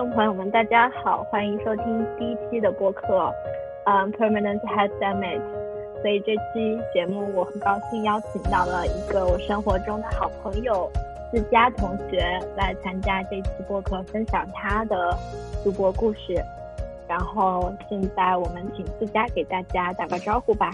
众朋友们，大家好，欢迎收听第一期的播客，嗯，Permanent Head Summit。所以这期节目我很高兴邀请到了一个我生活中的好朋友思佳同学来参加这期播客，分享他的读博故事。然后现在我们请思佳给大家打个招呼吧。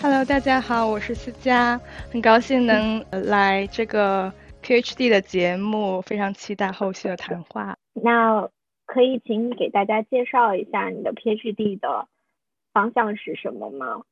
Hello，大家好，我是思佳，很高兴能来这个。PhD 的节目非常期待后续的谈话。那可以请你给大家介绍一下你的 PhD 的方向是什么吗？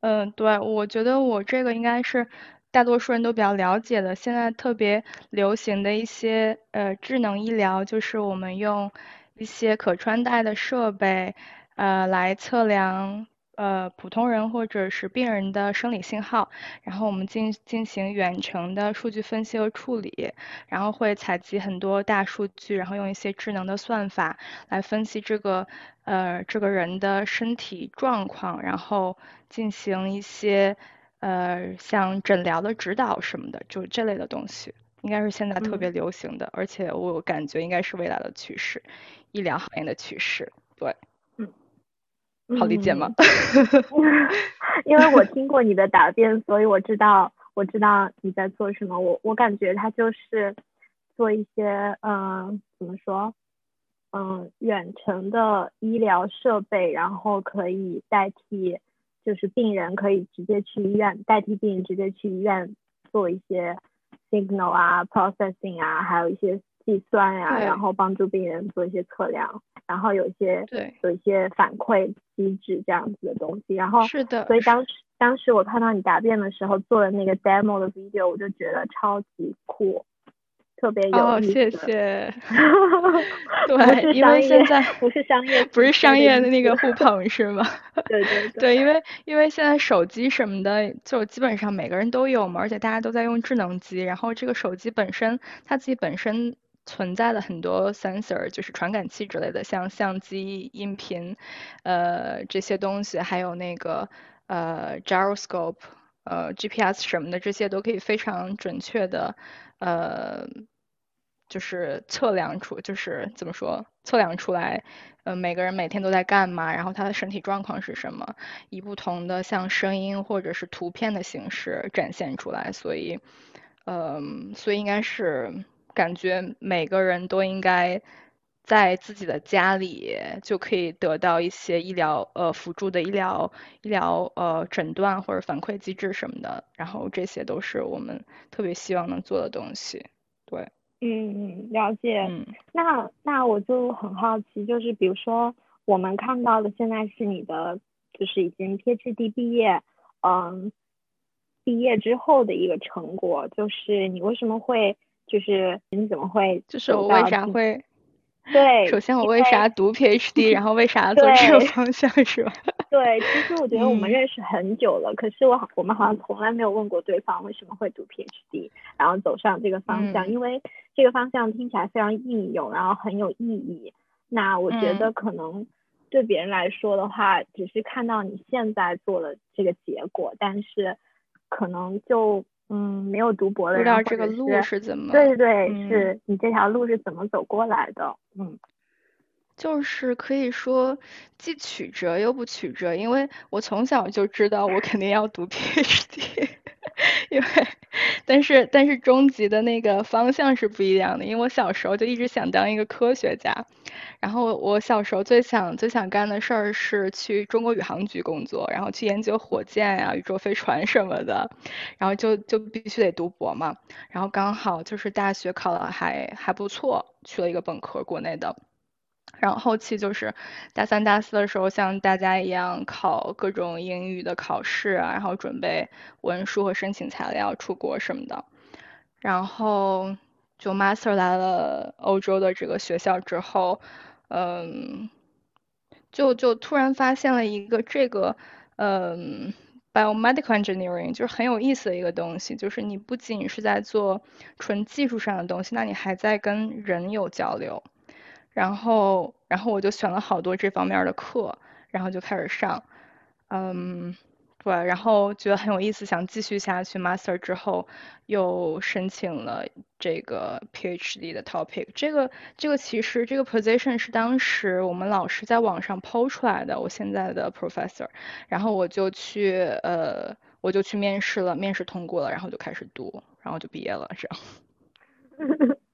嗯，对，我觉得我这个应该是大多数人都比较了解的。现在特别流行的一些呃智能医疗，就是我们用一些可穿戴的设备呃来测量。呃，普通人或者是病人的生理信号，然后我们进进行远程的数据分析和处理，然后会采集很多大数据，然后用一些智能的算法来分析这个呃这个人的身体状况，然后进行一些呃像诊疗的指导什么的，就这类的东西，应该是现在特别流行的，而且我感觉应该是未来的趋势，医疗行业的趋势，对。好理解吗？因为我听过你的答辩，所以我知道我知道你在做什么。我我感觉他就是做一些嗯，怎么说嗯，远程的医疗设备，然后可以代替，就是病人可以直接去医院，代替病人直接去医院做一些 signal 啊，processing 啊，还有一些计算呀，然后帮助病人做一些测量。然后有一些对有一些反馈机制这样子的东西，然后是的，所以当时当时我看到你答辩的时候做的那个 demo 的 video，我就觉得超级酷，特别有意思。哦，谢谢。对，因为现在不是商业，不是商业的那个互捧是吗？对对对，因为因为现在手机什么的就基本上每个人都有嘛，而且大家都在用智能机，然后这个手机本身它自己本身。存在的很多 sensor 就是传感器之类的，像相机、音频，呃这些东西，还有那个呃 gyroscope，呃 GPS 什么的，这些都可以非常准确的呃就是测量出，就是怎么说测量出来，呃每个人每天都在干嘛，然后他的身体状况是什么，以不同的像声音或者是图片的形式展现出来，所以嗯所以应该是。感觉每个人都应该在自己的家里就可以得到一些医疗呃辅助的医疗医疗呃诊断或者反馈机制什么的，然后这些都是我们特别希望能做的东西。对，嗯嗯，了解。嗯，那那我就很好奇，就是比如说我们看到的现在是你的就是已经 PhD 毕业，嗯，毕业之后的一个成果，就是你为什么会？就是你怎么会？就是我为啥会？对，首先我为啥读 PhD，然后为啥做这个方向是吧？对，其实我觉得我们认识很久了，可是我好，我们好像从来没有问过对方为什么会读 PhD，然后走上这个方向，因为这个方向听起来非常应用，然后很有意义。那我觉得可能对别人来说的话，只是看到你现在做了这个结果，但是可能就。嗯，没有读博的，不知道这个路是怎么？对对对，是你这条路是怎么走过来的？嗯，就是可以说既曲折又不曲折，因为我从小就知道我肯定要读 PhD，因为但是但是终极的那个方向是不一样的，因为我小时候就一直想当一个科学家。然后我小时候最想最想干的事儿是去中国宇航局工作，然后去研究火箭呀、宇宙飞船什么的，然后就就必须得读博嘛。然后刚好就是大学考了还还不错，去了一个本科国内的。然后后期就是大三大四的时候，像大家一样考各种英语的考试啊，然后准备文书和申请材料出国什么的。然后就 master 来了欧洲的这个学校之后。嗯，就就突然发现了一个这个，嗯，biomedical engineering 就是很有意思的一个东西，就是你不仅是在做纯技术上的东西，那你还在跟人有交流。然后，然后我就选了好多这方面的课，然后就开始上。嗯，对，然后觉得很有意思，想继续下去。Master 之后又申请了这个 PhD 的 topic。这个这个其实这个 position 是当时我们老师在网上抛出来的，我现在的 professor。然后我就去呃我就去面试了，面试通过了，然后就开始读，然后就毕业了，这样。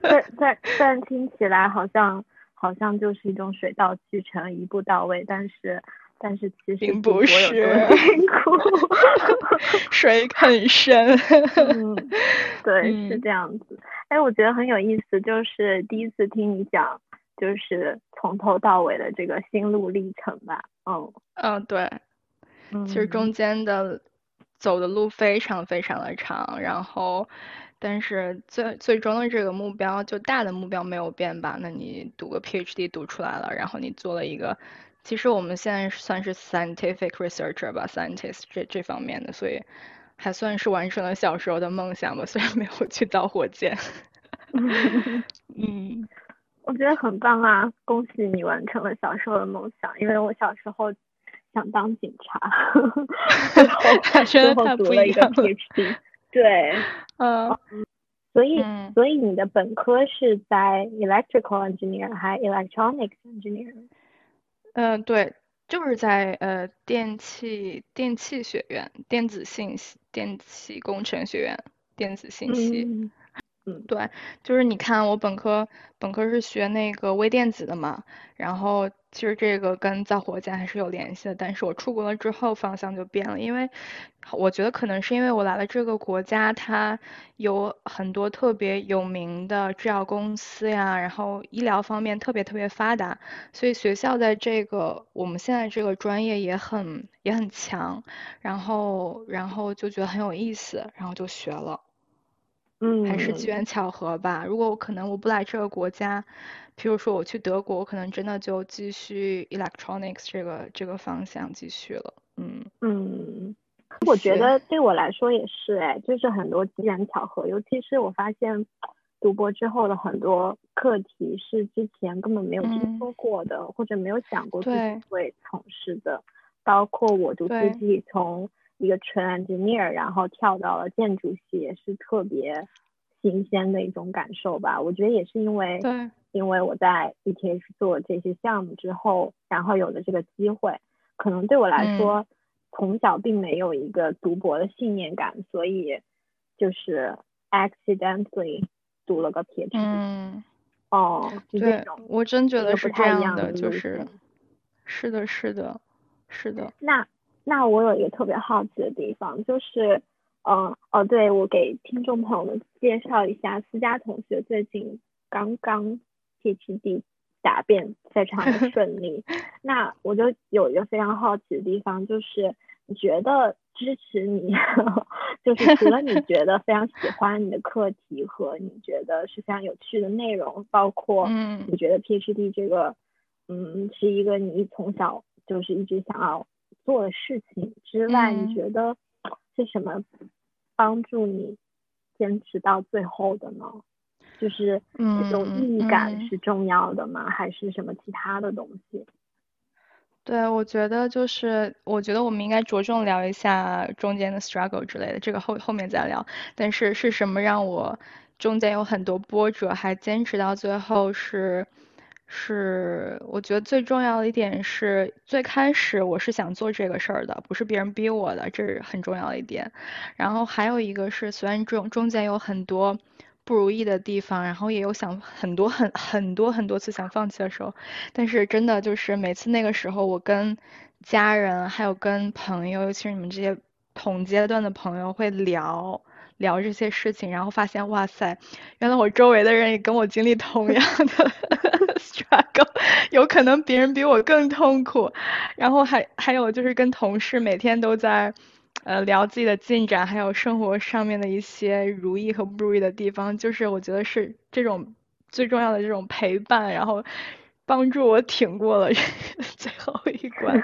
但但但听起来好像好像就是一种水到渠成，一步到位，但是。但是其实并不是辛苦，水很深。嗯，对，是这样子。哎，我觉得很有意思，就是第一次听你讲，就是从头到尾的这个心路历程吧。嗯嗯，对。其实中间的走的路非常非常的长，然后，但是最最终的这个目标，就大的目标没有变吧？那你读个 PhD 读出来了，然后你做了一个。其实我们现在算是 scientific researcher 吧，scientist 这这方面的，所以还算是完成了小时候的梦想吧，虽然没有去造火箭。嗯，我觉得很棒啊，恭喜你完成了小时候的梦想，因为我小时候想当警察，最后最后读了一个 PhD，对，嗯，所以所以你的本科是在 electrical engineer 还 electronics engineer？嗯，对，就是在呃电气电气学院、电子信息、电气工程学院、电子信息。嗯，嗯对，就是你看我本科本科是学那个微电子的嘛，然后其实这个跟造火箭还是有联系的，但是我出国了之后方向就变了，因为我觉得可能是因为我来了这个国家，它有很多特别有名的制药公司呀，然后医疗方面特别特别发达，所以学校在这个我们现在这个专业也很也很强，然后然后就觉得很有意思，然后就学了。嗯，还是机缘巧合吧。如果我可能我不来这个国家，譬如说我去德国，我可能真的就继续 electronics 这个这个方向继续了。嗯嗯，我觉得对我来说也是哎，就是很多机缘巧合。尤其是我发现读博之后的很多课题是之前根本没有听说过的，或者没有想过自己会从事的，包括我读自己从。一个纯 engineer，然后跳到了建筑系，也是特别新鲜的一种感受吧。我觉得也是因为，对，因为我在 ETH 做这些项目之后，然后有了这个机会，可能对我来说，从小并没有一个读博的信念感，所以就是 accidentally 读了个 PhD。嗯，哦，对，我真觉得是这样的，就是，是的，是的，是的。那。那我有一个特别好奇的地方，就是，嗯，哦，对，我给听众朋友们介绍一下，思佳同学最近刚刚 PhD 答辩非常的 顺利。那我就有一个非常好奇的地方，就是你觉得支持你，就是除了你觉得非常喜欢你的课题和你觉得是非常有趣的内容，包括你觉得 PhD 这个，嗯，是一个你从小就是一直想要。做的事情之外，你觉得是什么帮助你坚持到最后的呢？就是这种意义感是重要的吗？还是什么其他的东西？对，我觉得就是，我觉得我们应该着重聊一下中间的 struggle 之类的，这个后后面再聊。但是是什么让我中间有很多波折还坚持到最后是？是，是我觉得最重要的一点是，最开始我是想做这个事儿的，不是别人逼我的，这是很重要的一点。然后还有一个是，虽然中中间有很多不如意的地方，然后也有想很多很很多很多次想放弃的时候，但是真的就是每次那个时候，我跟家人还有跟朋友，尤其是你们这些同阶段的朋友会聊。聊这些事情，然后发现，哇塞，原来我周围的人也跟我经历同样的 struggle，有可能别人比我更痛苦。然后还还有就是跟同事每天都在，呃，聊自己的进展，还有生活上面的一些如意和不如意的地方。就是我觉得是这种最重要的这种陪伴，然后。帮助我挺过了 最后一关，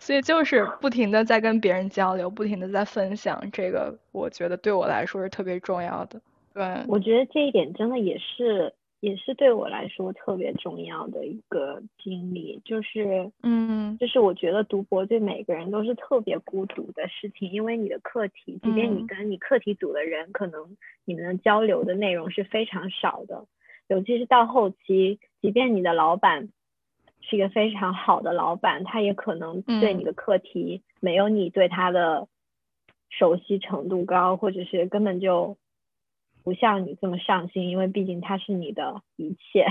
所以就是不停的在跟别人交流，不停的在分享，这个我觉得对我来说是特别重要的。对，我觉得这一点真的也是也是对我来说特别重要的一个经历，就是嗯，就是我觉得读博对每个人都是特别孤独的事情，因为你的课题，即便你跟你课题组的人，可能你们的交流的内容是非常少的，尤其是到后期，即便你的老板是一个非常好的老板，他也可能对你的课题没有你对他的熟悉程度高，或者是根本就。不像你这么上心，因为毕竟他是你的一切，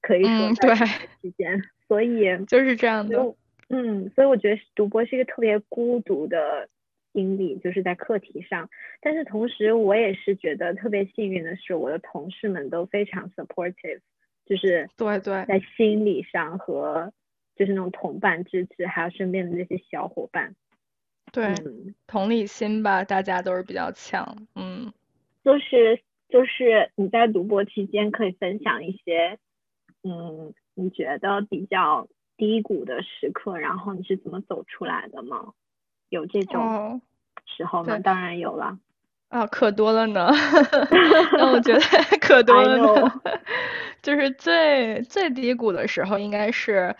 可以说在之间，所以就是这样的。嗯，所以我觉得读博是一个特别孤独的经历，就是在课题上。但是同时，我也是觉得特别幸运的是，我的同事们都非常 supportive，就是对对，在心理上和就是那种同伴支持，还有身边的那些小伙伴，对，同理心吧，大家都是比较强，嗯，就是。就是你在读博期间可以分享一些，嗯，你觉得比较低谷的时刻，然后你是怎么走出来的吗？有这种时候吗？当然有了。啊，可多了呢。那我觉得 可多了呢。就是最最低谷的时候，应该是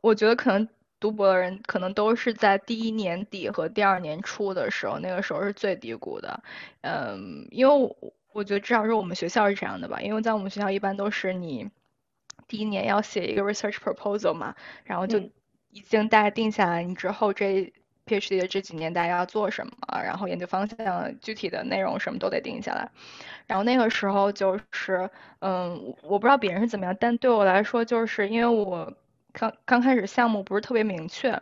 我觉得可能读博的人可能都是在第一年底和第二年初的时候，那个时候是最低谷的。嗯，因为。我觉得至少是我们学校是这样的吧，因为在我们学校一般都是你第一年要写一个 research proposal 嘛，然后就已经大概定下来你之后这 PhD 的这几年大家要做什么，然后研究方向具体的内容什么都得定下来。然后那个时候就是，嗯，我不知道别人是怎么样，但对我来说就是因为我刚刚开始项目不是特别明确。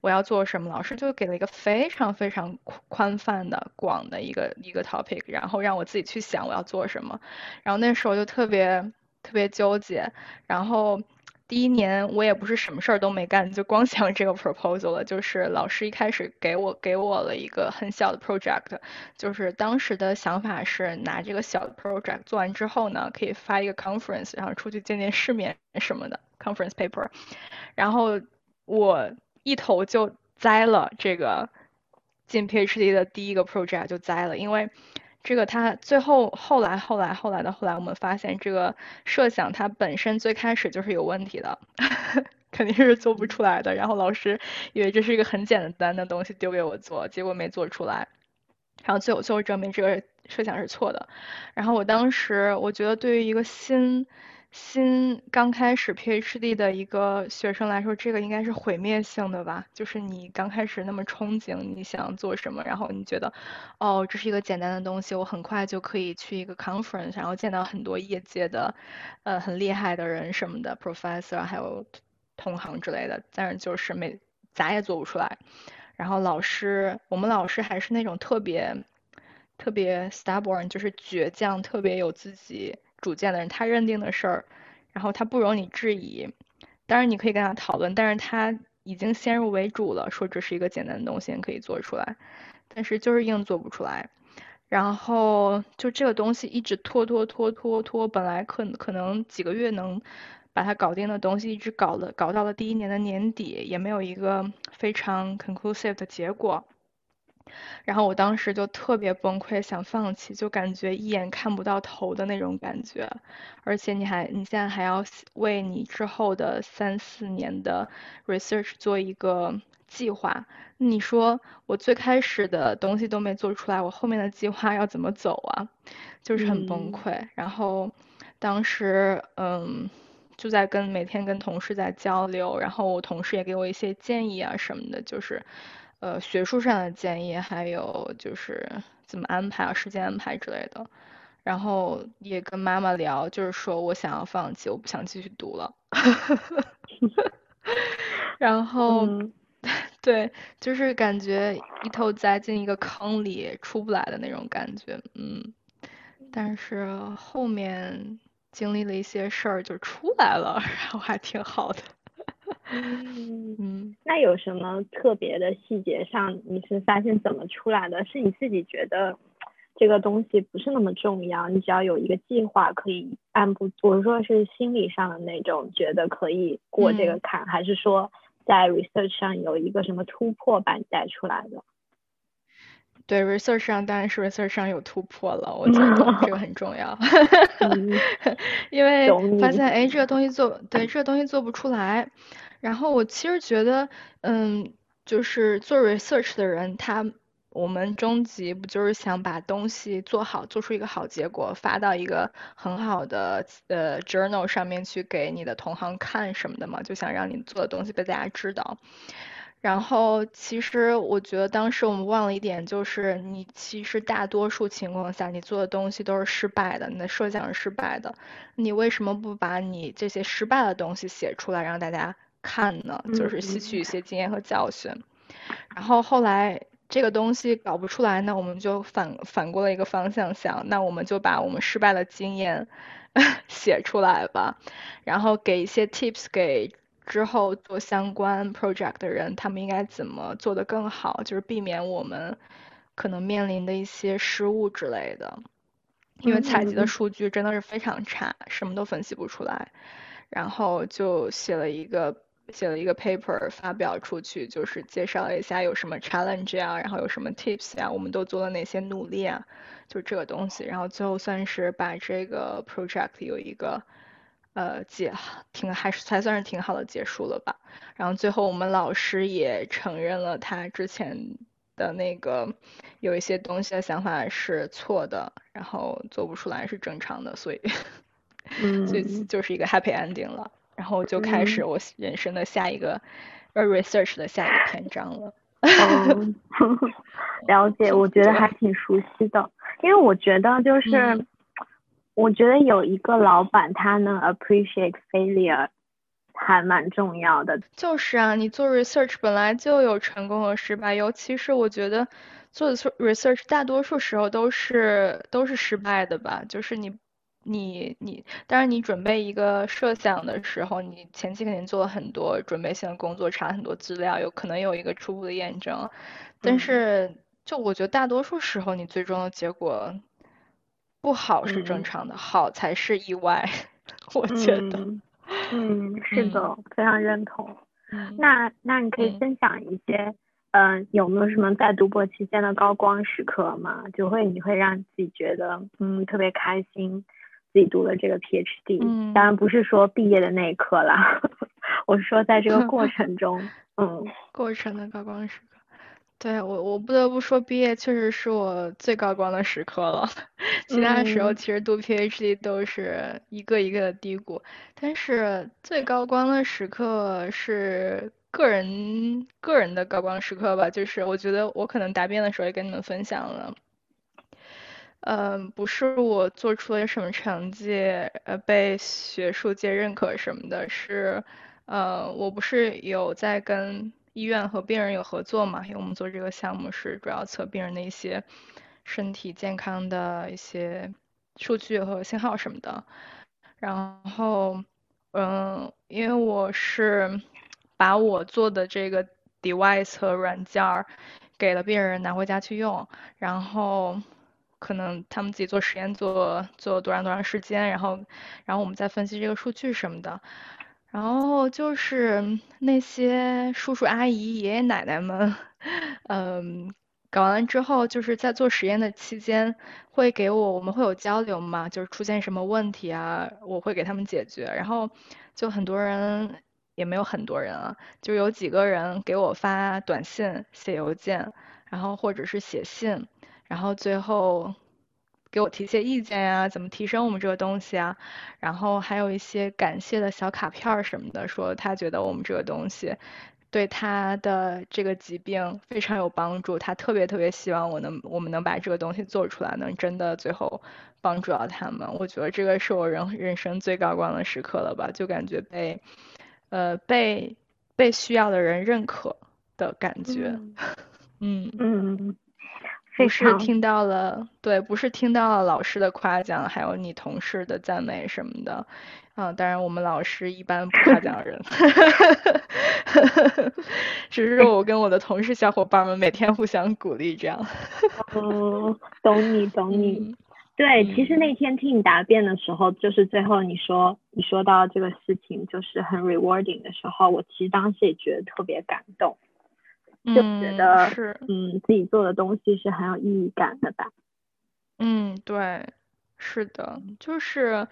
我要做什么？老师就给了一个非常非常宽泛的、广的一个一个 topic，然后让我自己去想我要做什么。然后那时候就特别特别纠结。然后第一年我也不是什么事儿都没干，就光想这个 proposal 了。就是老师一开始给我给我了一个很小的 project，就是当时的想法是拿这个小的 project 做完之后呢，可以发一个 conference，然后出去见见世面什么的 conference paper。然后我。一头就栽了这个进 PhD 的第一个 project 就栽了，因为这个他最后后来后来后来的后来，我们发现这个设想它本身最开始就是有问题的，肯定是做不出来的。然后老师以为这是一个很简单的东西丢给我做，结果没做出来，然后最后最后证明这个设想是错的。然后我当时我觉得对于一个新新刚开始 PhD 的一个学生来说，这个应该是毁灭性的吧？就是你刚开始那么憧憬，你想做什么，然后你觉得，哦，这是一个简单的东西，我很快就可以去一个 conference，然后见到很多业界的，呃，很厉害的人什么的，professor 还有同行之类的，但是就是没咋也做不出来。然后老师，我们老师还是那种特别特别 stubborn，就是倔强，特别有自己。主见的人，他认定的事儿，然后他不容你质疑。当然你可以跟他讨论，但是他已经先入为主了，说这是一个简单的东西可以做出来，但是就是硬做不出来。然后就这个东西一直拖拖拖拖拖，本来可可能几个月能把它搞定的东西，一直搞了搞到了第一年的年底，也没有一个非常 conclusive 的结果。然后我当时就特别崩溃，想放弃，就感觉一眼看不到头的那种感觉。而且你还，你现在还要为你之后的三四年的 research 做一个计划。你说我最开始的东西都没做出来，我后面的计划要怎么走啊？就是很崩溃。然后当时，嗯，就在跟每天跟同事在交流，然后我同事也给我一些建议啊什么的，就是。呃，学术上的建议，还有就是怎么安排啊，时间安排之类的。然后也跟妈妈聊，就是说我想要放弃，我不想继续读了。然 后，对，就是感觉一头栽进一个坑里出不来的那种感觉，嗯。但是后面经历了一些事儿，就出来了，然后还挺好的。嗯嗯，那有什么特别的细节上你是发现怎么出来的？是你自己觉得这个东西不是那么重要，你只要有一个计划可以按部，我说是心理上的那种觉得可以过这个坎，还是说在 research 上有一个什么突破把你带出来的？对 research 上当然是 research 上有突破了，我觉得这个很重要 因为发现哎这个东西做对这个东西做不出来，然后我其实觉得嗯就是做 research 的人他。我们终极不就是想把东西做好，做出一个好结果，发到一个很好的呃 journal 上面去给你的同行看什么的嘛？就想让你做的东西被大家知道。然后其实我觉得当时我们忘了一点，就是你其实大多数情况下你做的东西都是失败的，你的设想是失败的。你为什么不把你这些失败的东西写出来让大家看呢？就是吸取一些经验和教训。然后后来。这个东西搞不出来，那我们就反反过了一个方向想，那我们就把我们失败的经验 写出来吧，然后给一些 tips 给之后做相关 project 的人，他们应该怎么做得更好，就是避免我们可能面临的一些失误之类的。因为采集的数据真的是非常差，什么都分析不出来，然后就写了一个。写了一个 paper 发表出去，就是介绍了一下有什么 challenge 啊，然后有什么 tips 啊，我们都做了哪些努力啊，就这个东西，然后最后算是把这个 project 有一个呃结挺还是才算是挺好的结束了吧。然后最后我们老师也承认了他之前的那个有一些东西的想法是错的，然后做不出来是正常的，所以 所以就是一个 happy ending 了。然后就开始我人生的下一个呃 research 的下一个篇章了。了解，我觉得还挺熟悉的，因为我觉得就是，我觉得有一个老板他能 appreciate failure 还蛮重要的。就是啊，你做 research 本来就有成功和失败，尤其是我觉得做的 research 大多数时候都是都是失败的吧，就是你。你你，当然你准备一个设想的时候，你前期肯定做了很多准备性的工作，查很多资料，有可能有一个初步的验证。但是，就我觉得大多数时候，你最终的结果不好是正常的，好才是意外。我觉得，嗯，是的，非常认同。那那你可以分享一些，嗯，有没有什么在读博期间的高光时刻吗？就会你会让自己觉得，嗯，特别开心。自己读了这个 PhD，当然不是说毕业的那一刻啦，我是说在这个过 程中，嗯，过程的高光时刻。对我，我不得不说，毕业确实是我最高光的时刻了。其他时候其实读 PhD 都是一个一个的低谷，但是最高光的时刻是个人个人的高光时刻吧，就是我觉得我可能答辩的时候也跟你们分享了。嗯，不是我做出了什么成绩，呃，被学术界认可什么的，是，呃，我不是有在跟医院和病人有合作嘛？因为我们做这个项目是主要测病人的一些身体健康的一些数据和信号什么的。然后，嗯，因为我是把我做的这个 device 和软件儿给了病人拿回家去用，然后。可能他们自己做实验做做多长多长时间，然后然后我们再分析这个数据什么的，然后就是那些叔叔阿姨爷爷奶奶们，嗯，搞完之后就是在做实验的期间会给我我们会有交流嘛，就是出现什么问题啊，我会给他们解决，然后就很多人也没有很多人啊，就有几个人给我发短信、写邮件，然后或者是写信。然后最后给我提些意见呀，怎么提升我们这个东西啊？然后还有一些感谢的小卡片什么的，说他觉得我们这个东西对他的这个疾病非常有帮助，他特别特别希望我能我们能把这个东西做出来，能真的最后帮助到他们。我觉得这个是我人人生最高光的时刻了吧？就感觉被呃被被需要的人认可的感觉。嗯嗯嗯。不是听到了，对，不是听到了老师的夸奖，还有你同事的赞美什么的，啊，当然我们老师一般不夸奖人，只是我跟我的同事小伙伴们每天互相鼓励这样。嗯，懂你，懂你。对，其实那天听你答辩的时候，就是最后你说你说到这个事情就是很 rewarding 的时候，我其实当时也觉得特别感动。就觉得是嗯自己做的东西是很有意义感的吧。嗯，对。是的，就是，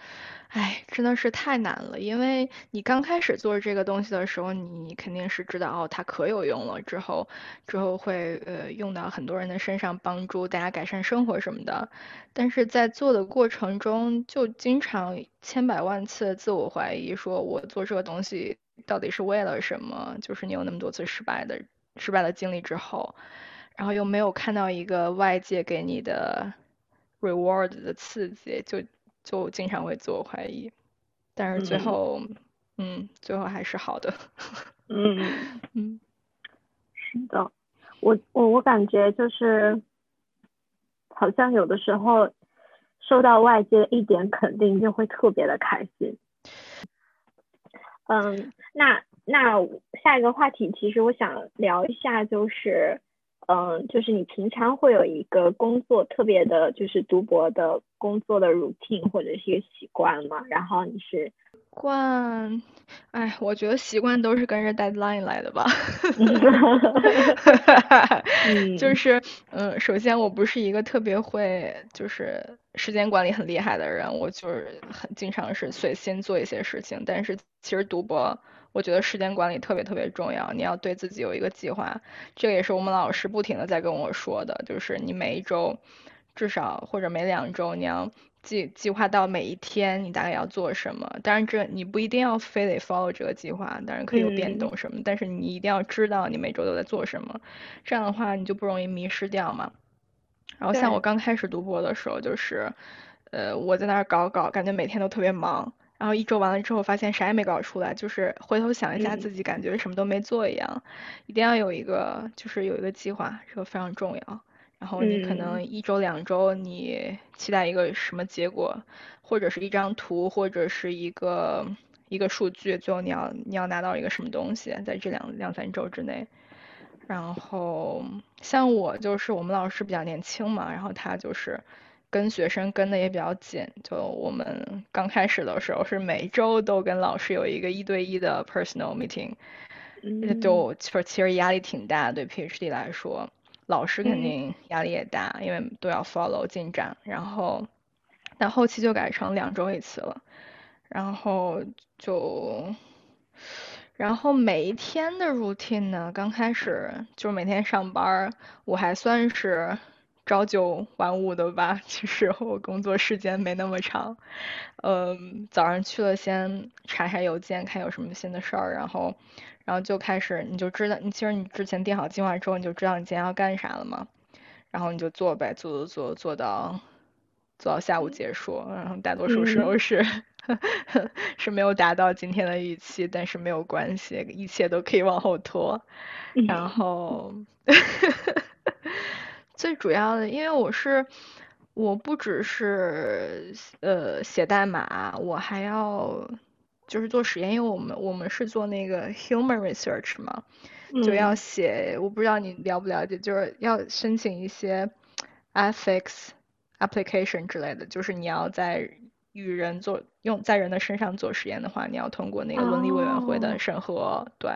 哎，真的是太难了。因为你刚开始做这个东西的时候，你肯定是知道哦，它可有用了，之后之后会呃用到很多人的身上，帮助大家改善生活什么的。但是在做的过程中，就经常千百万次自我怀疑，说我做这个东西到底是为了什么？就是你有那么多次失败的失败的经历之后，然后又没有看到一个外界给你的。reward 的刺激，就就经常会自我怀疑，但是最后，嗯，最后还是好的。嗯嗯，是的，我我我感觉就是，好像有的时候受到外界一点肯定，就会特别的开心。嗯，那那下一个话题，其实我想聊一下，就是。嗯，就是你平常会有一个工作特别的，就是读博的工作的 routine 或者是一个习惯吗？然后你是惯，哎，我觉得习惯都是跟着 deadline 来的吧。就是，嗯，首先我不是一个特别会就是时间管理很厉害的人，我就是很经常是随心做一些事情，但是其实读博。我觉得时间管理特别特别重要，你要对自己有一个计划，这个也是我们老师不停的在跟我说的，就是你每一周至少或者每两周你要计计划到每一天你大概要做什么，当然这你不一定要非得 follow 这个计划，当然可以有变动什么，但是你一定要知道你每周都在做什么，这样的话你就不容易迷失掉嘛。然后像我刚开始读博的时候，就是呃我在那儿搞搞，感觉每天都特别忙。然后一周完了之后，发现啥也没搞出来，就是回头想一下自己，感觉什么都没做一样。一定要有一个，就是有一个计划，这个非常重要。然后你可能一周两周，你期待一个什么结果，或者是一张图，或者是一个一个数据，最后你要你要拿到一个什么东西，在这两两三周之内。然后像我就是我们老师比较年轻嘛，然后他就是。跟学生跟的也比较紧，就我们刚开始的时候是每周都跟老师有一个一对一的 personal meeting，就其实压力挺大，对 PhD 来说，老师肯定压力也大，因为都要 follow 进展，然后但后期就改成两周一次了，然后就然后每一天的 routine 呢，刚开始就是每天上班，我还算是。朝九晚五的吧，其实我工作时间没那么长。嗯，早上去了先查查邮件，看有什么新的事儿，然后，然后就开始，你就知道，你其实你之前定好计划之后，你就知道你今天要干啥了嘛。然后你就做呗，做做做做到做到下午结束。然后大多数时候是 是没有达到今天的预期，但是没有关系，一切都可以往后拖。然后。最主要的，因为我是，我不只是呃写代码，我还要就是做实验，因为我们我们是做那个 human research 嘛，就要写，我不知道你了不了解，就是要申请一些 ethics application 之类的，就是你要在与人做用在人的身上做实验的话，你要通过那个伦理委员会的审核，对。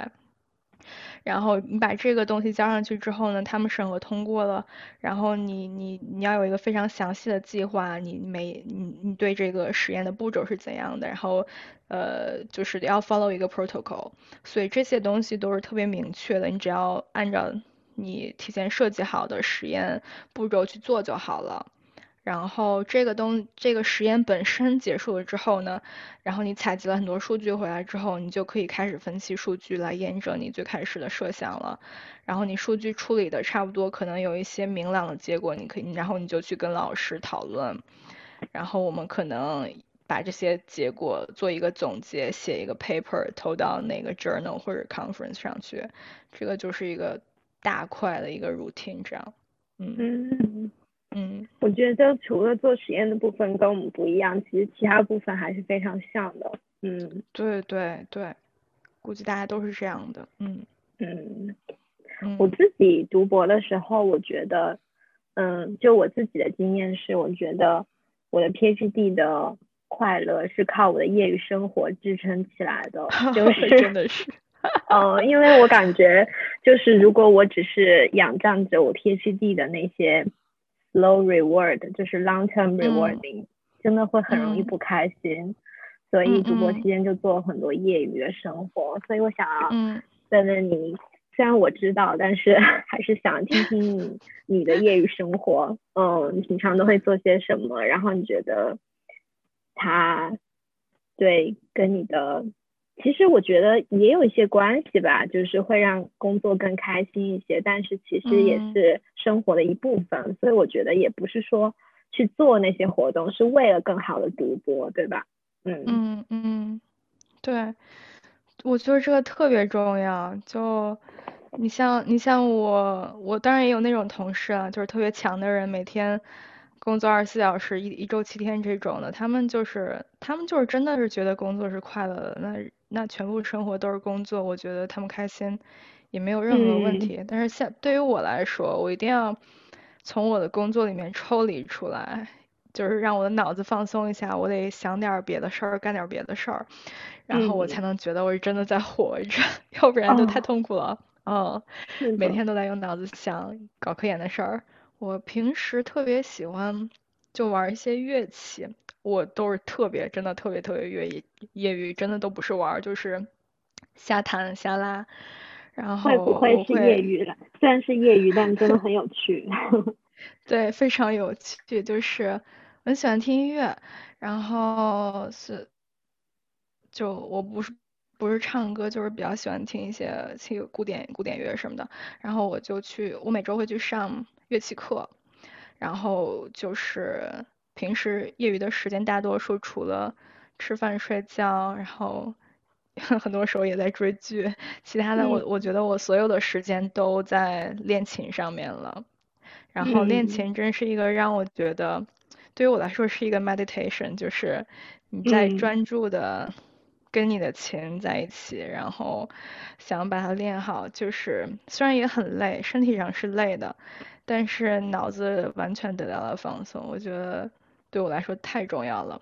然后你把这个东西交上去之后呢，他们审核通过了，然后你你你要有一个非常详细的计划，你每你你对这个实验的步骤是怎样的，然后呃就是要 follow 一个 protocol，所以这些东西都是特别明确的，你只要按照你提前设计好的实验步骤去做就好了。然后这个东这个实验本身结束了之后呢，然后你采集了很多数据回来之后，你就可以开始分析数据来验证你最开始的设想了。然后你数据处理的差不多，可能有一些明朗的结果，你可以，然后你就去跟老师讨论。然后我们可能把这些结果做一个总结，写一个 paper 投到那个 journal 或者 conference 上去。这个就是一个大块的一个 routine 这样。嗯。嗯，我觉得除了做实验的部分跟我们不一样，其实其他部分还是非常像的。嗯，对对对，估计大家都是这样的。嗯嗯，我自己读博的时候，我觉得，嗯，就我自己的经验是，我觉得我的 PhD 的快乐是靠我的业余生活支撑起来的，就 是真的是，嗯，因为我感觉就是如果我只是仰仗着我 PhD 的那些 slow reward，就是 long term rewarding，真的会很容易不开心。所以读博期间就做了很多业余的生活。所以我想要问问你，虽然我知道，但是 还是想听听你 你的业余生活。嗯，你平常都会做些什么？然后你觉得他对跟你的？其实我觉得也有一些关系吧，就是会让工作更开心一些，但是其实也是生活的一部分，所以我觉得也不是说去做那些活动是为了更好的读博，对吧？嗯嗯嗯，对，我觉得这个特别重要。就你像你像我，我当然也有那种同事啊，就是特别强的人，每天。工作二十四小时，一一周七天这种的，他们就是他们就是真的是觉得工作是快乐的，那那全部生活都是工作，我觉得他们开心也没有任何问题。但是现对于我来说，我一定要从我的工作里面抽离出来，就是让我的脑子放松一下，我得想点别的事儿，干点别的事儿，然后我才能觉得我是真的在活着，要不然就太痛苦了。嗯，每天都在用脑子想搞科研的事儿。我平时特别喜欢就玩一些乐器，我都是特别真的特别特别业余，业余真的都不是玩，就是瞎弹瞎拉。然后会不会是业余了？虽然是业余，但真的很有趣。对，非常有趣，就是很喜欢听音乐，然后是就我不是不是唱歌，就是比较喜欢听一些听古典古典乐什么的。然后我就去，我每周会去上。乐器课，然后就是平时业余的时间，大多数除了吃饭睡觉，然后 很多时候也在追剧，其他的我我觉得我所有的时间都在练琴上面了。然后练琴真是一个让我觉得，对于我来说是一个 meditation，就是你在专注的跟你的琴在一起，然后想把它练好，就是虽然也很累，身体上是累的。但是脑子完全得到了放松，我觉得对我来说太重要了，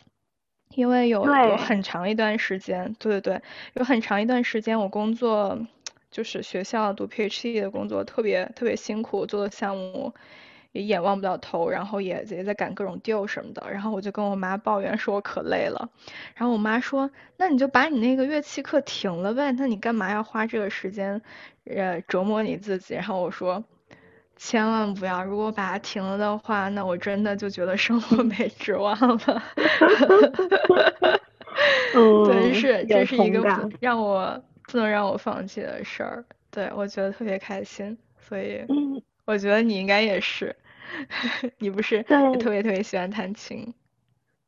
因为有有很长一段时间，对对对，有很长一段时间我工作就是学校读 PhD 的工作特别特别辛苦，做的项目也眼望不到头，然后也也在赶各种 deal 什么的，然后我就跟我妈抱怨说我可累了，然后我妈说那你就把你那个乐器课停了呗，那你干嘛要花这个时间呃折磨你自己？然后我说。千万不要！如果把它停了的话，那我真的就觉得生活 没指望了。真，是这是一个让我不能让我放弃的事儿。对，我觉得特别开心，所以我觉得你应该也是。你不是特别特别喜欢弹琴？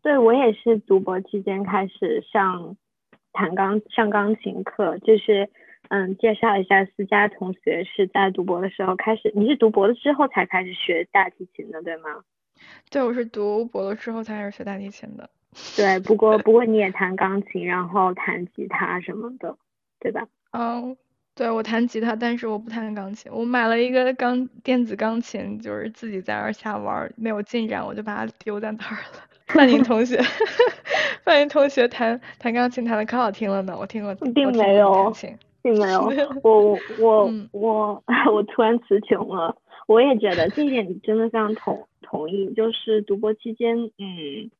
对，我也是读博期间开始上弹钢上钢琴课，就是。嗯，介绍一下，思佳同学是在读博的时候开始，你是读博了之后才开始学大提琴的，对吗？对，我是读博了之后才开始学大提琴的。对，不过不过你也弹钢琴，然后弹吉他什么的，对吧？嗯，对，我弹吉他，但是我不弹钢琴。我买了一个钢电子钢琴，就是自己在那儿瞎玩，没有进展，我就把它丢在那儿了。范宁同学，范宁同学弹弹钢琴弹的可好听了呢，我听过。并没有。并没有，我我我我突然词穷了。我也觉得这一点真的非常同同意，就是读博期间，嗯，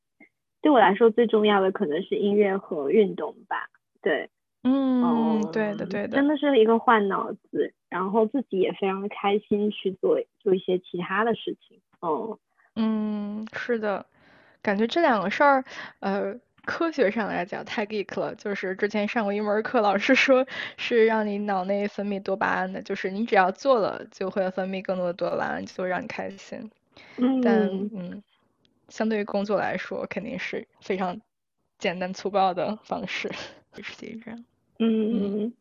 对我来说最重要的可能是音乐和运动吧。对，嗯，对的对的，真的是一个换脑子，然后自己也非常的开心去做做一些其他的事情。哦嗯，是的，感觉这两个事儿，呃。科学上来讲太 geek 了，就是之前上过一门课，老师说是让你脑内分泌多巴胺的，就是你只要做了就会分泌更多的多巴胺，就会让你开心。嗯。但嗯，相对于工作来说，肯定是非常简单粗暴的方式。就是这样。嗯，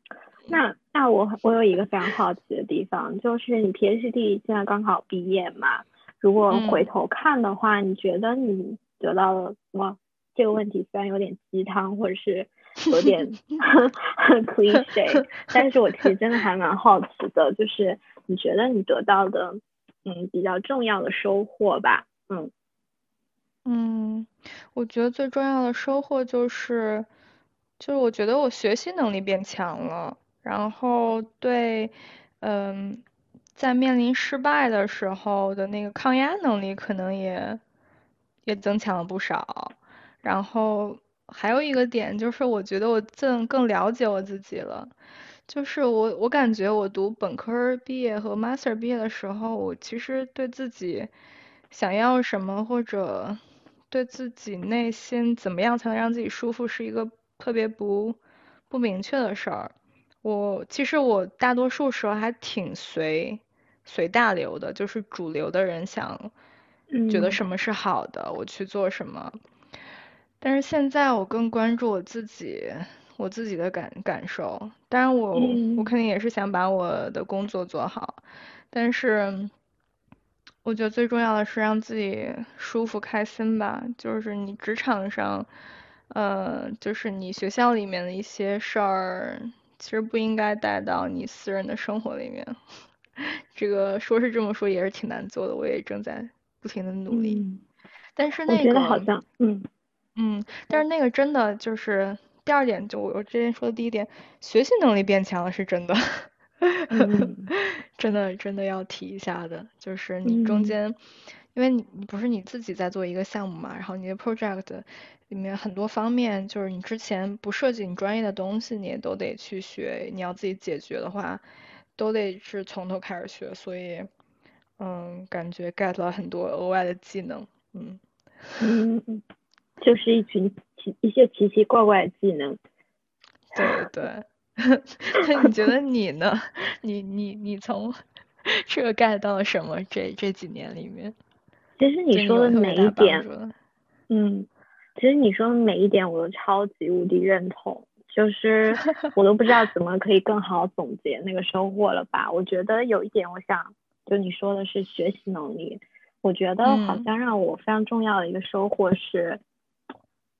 那那我我有一个非常好奇的地方，就是你 PhD 现在刚好毕业嘛，如果回头看的话，你觉得你得到了什么？这个问题虽然有点鸡汤，或者是有点 很 cliche，但是我其实真的还蛮好奇的，就是你觉得你得到的，嗯，比较重要的收获吧，嗯，嗯，我觉得最重要的收获就是，就是我觉得我学习能力变强了，然后对，嗯，在面临失败的时候的那个抗压能力可能也也增强了不少。然后还有一个点就是，我觉得我更更了解我自己了。就是我我感觉我读本科毕业和 master 毕业的时候，我其实对自己想要什么或者对自己内心怎么样才能让自己舒服，是一个特别不不明确的事儿。我其实我大多数时候还挺随随大流的，就是主流的人想觉得什么是好的，我去做什么。但是现在我更关注我自己，我自己的感感受。当然我我肯定也是想把我的工作做好，但是我觉得最重要的是让自己舒服开心吧。就是你职场上，呃，就是你学校里面的一些事儿，其实不应该带到你私人的生活里面。这个说是这么说，也是挺难做的。我也正在不停的努力。但是那个好像，嗯。嗯，但是那个真的就是第二点，就我之前说的第一点，学习能力变强了是真的，真的真的要提一下的，就是你中间，因为你你不是你自己在做一个项目嘛，然后你的 project 里面很多方面，就是你之前不涉及你专业的东西，你也都得去学，你要自己解决的话，都得是从头开始学，所以嗯，感觉 get 了很多额外的技能，嗯嗯嗯。就是一群奇一些奇奇怪怪的技能，对 对。那你觉得你呢？你你你从 这个 get 到了什么？这这几年里面，其实你说的每一点，嗯，其实你说的每一点我都超级无敌认同，就是 我都不知道怎么可以更好总结那个收获了吧？我觉得有一点，我想就你说的是学习能力，我觉得好像让我非常重要的一个收获是。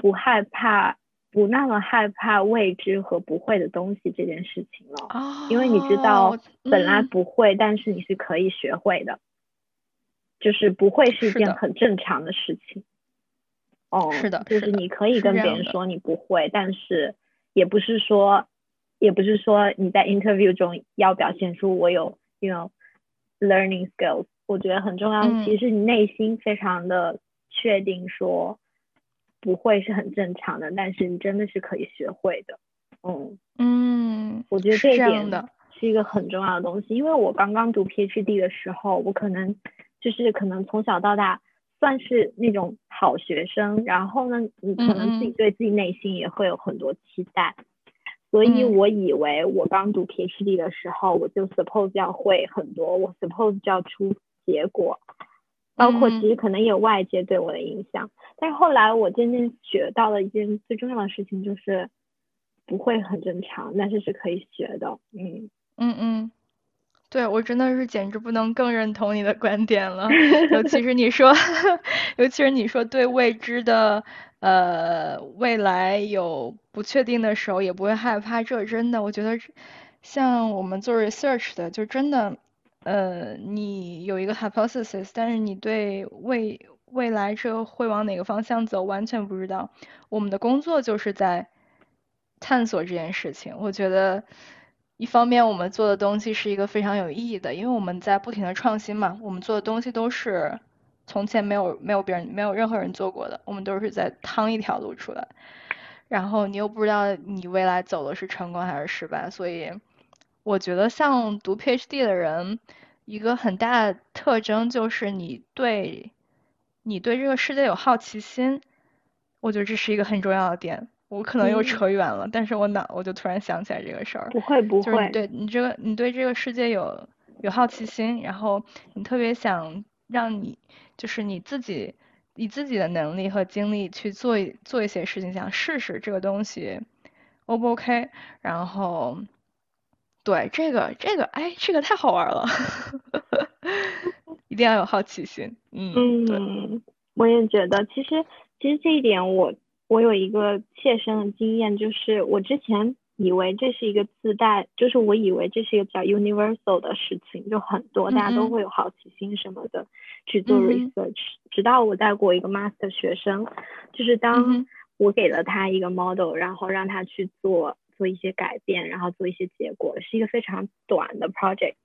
不害怕，不那么害怕未知和不会的东西这件事情了，因为你知道本来不会，但是你是可以学会的，就是不会是一件很正常的事情。哦，是的，就是你可以跟别人说你不会，但是也不是说，也不是说你在 interview 中要表现出我有，you know learning skills。我觉得很重要，其实你内心非常的确定说。不会是很正常的，但是你真的是可以学会的，嗯嗯，我觉得这一点是一个很重要的东西。因为我刚刚读 PhD 的时候，我可能就是可能从小到大算是那种好学生，然后呢，你可能自己对自己内心也会有很多期待，所以我以为我刚读 PhD 的时候，我就 suppose 要会很多，我 suppose 就要出结果。包括其实可能也有外界对我的影响，但是后来我渐渐学到了一件最重要的事情，就是不会很正常，但是是可以学的。嗯。嗯嗯，对我真的是简直不能更认同你的观点了，尤其是 你说，尤其是你说对未知的呃未来有不确定的时候也不会害怕，这真的我觉得像我们做 research 的就真的。呃，你有一个 hypothesis，但是你对未未来这个会往哪个方向走完全不知道。我们的工作就是在探索这件事情。我觉得一方面我们做的东西是一个非常有意义的，因为我们在不停的创新嘛。我们做的东西都是从前没有没有别人没有任何人做过的，我们都是在趟一条路出来。然后你又不知道你未来走的是成功还是失败，所以。我觉得像读 PhD 的人，一个很大的特征就是你对，你对这个世界有好奇心。我觉得这是一个很重要的点。我可能又扯远了，但是我脑我就突然想起来这个事儿。不会不会。就是对你这个，你对这个世界有有好奇心，然后你特别想让你，就是你自己以自己的能力和精力去做做一些事情，想试试这个东西 O 不 OK，然后。对这个这个哎，这个太好玩了，一定要有好奇心。嗯，嗯，我也觉得，其实其实这一点我我有一个切身的经验，就是我之前以为这是一个自带，就是我以为这是一个比较 universal 的事情，就很多大家都会有好奇心什么的去做 research。直到我带过一个 master 学生，就是当我给了他一个 model，然后让他去做。做一些改变，然后做一些结果，是一个非常短的 project。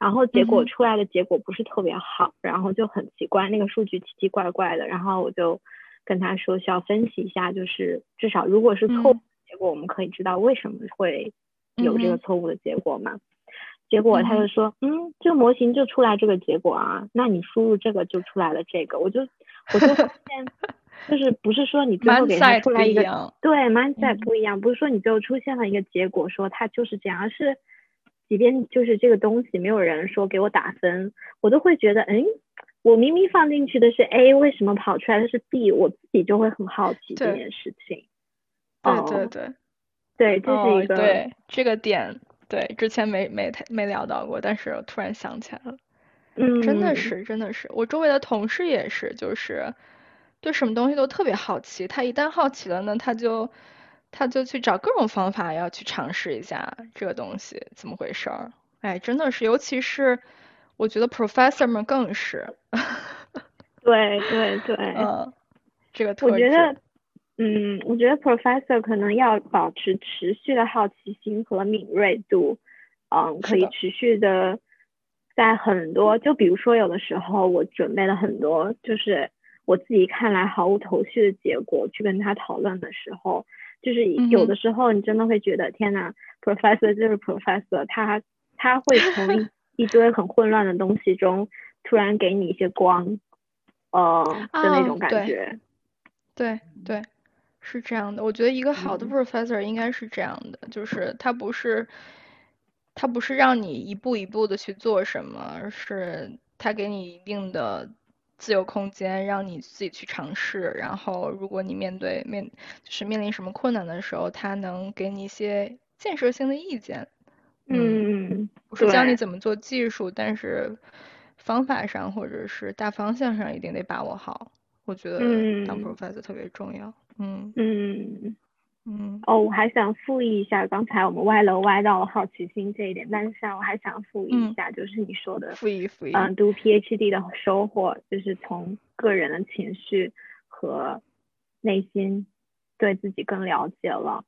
然后结果出来的结果不是特别好，然后就很奇怪，那个数据奇奇怪怪的。然后我就跟他说需要分析一下，就是至少如果是错误结果，我们可以知道为什么会有这个错误的结果嘛？结果他就说，嗯，这个模型就出来这个结果啊，那你输入这个就出来了这个。我就我就发现，就是不是说你最后给他出来一个对 mindset 不一样，不是说你最后出现了一个结果说它就是这样，而是。即便就是这个东西没有人说给我打分，我都会觉得，哎，我明明放进去的是 A，为什么跑出来的是 B？我自己就会很好奇这件事情。对对对，对，这是一个对这个点，对之前没没太没聊到过，但是突然想起来了。嗯，真的是真的是，我周围的同事也是，就是对什么东西都特别好奇，他一旦好奇了呢，他就。他就去找各种方法要去尝试一下这个东西怎么回事儿，哎，真的是，尤其是我觉得 professor 们更是。对对对。嗯，这个特我觉得，嗯，我觉得 professor 可能要保持持续的好奇心和敏锐度，嗯，可以持续的在很多，就比如说有的时候我准备了很多，就是我自己看来毫无头绪的结果去跟他讨论的时候。就是有的时候，你真的会觉得天呐 p r o f e s s o r 就是 professor，他他会从一一堆很混乱的东西中突然给你一些光，呃的那种感觉。对对，是这样的。我觉得一个好的 professor 应该是这样的，就是他不是他不是让你一步一步的去做什么，而是他给你一定的。自由空间，让你自己去尝试。然后，如果你面对面就是面临什么困难的时候，他能给你一些建设性的意见。嗯，不是教你怎么做技术，但是方法上或者是大方向上一定得把握好。我觉得当 professor 特别重要。嗯嗯。嗯哦，我还想复议一下刚才我们歪楼歪到了好奇心这一点，但是我还想复议一下，就是你说的复议复议，嗯，读 PhD 的收获就是从个人的情绪和内心对自己更了解了。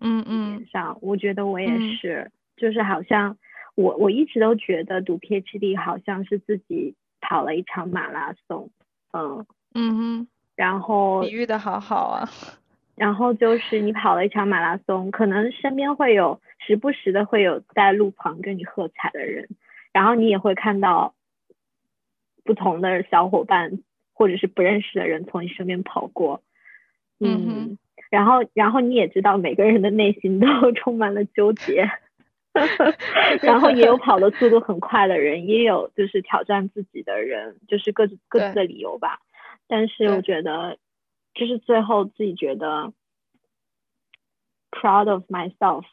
嗯嗯，上我觉得我也是，就是好像我我一直都觉得读 PhD 好像是自己跑了一场马拉松。嗯嗯哼，然后比喻的好好啊。然后就是你跑了一场马拉松，可能身边会有时不时的会有在路旁跟你喝彩的人，然后你也会看到不同的小伙伴或者是不认识的人从你身边跑过，嗯，然后然后你也知道每个人的内心都充满了纠结，然后也有跑的速度很快的人，也有就是挑战自己的人，就是各自各自的理由吧，但是我觉得。就是最后自己觉得 proud of myself，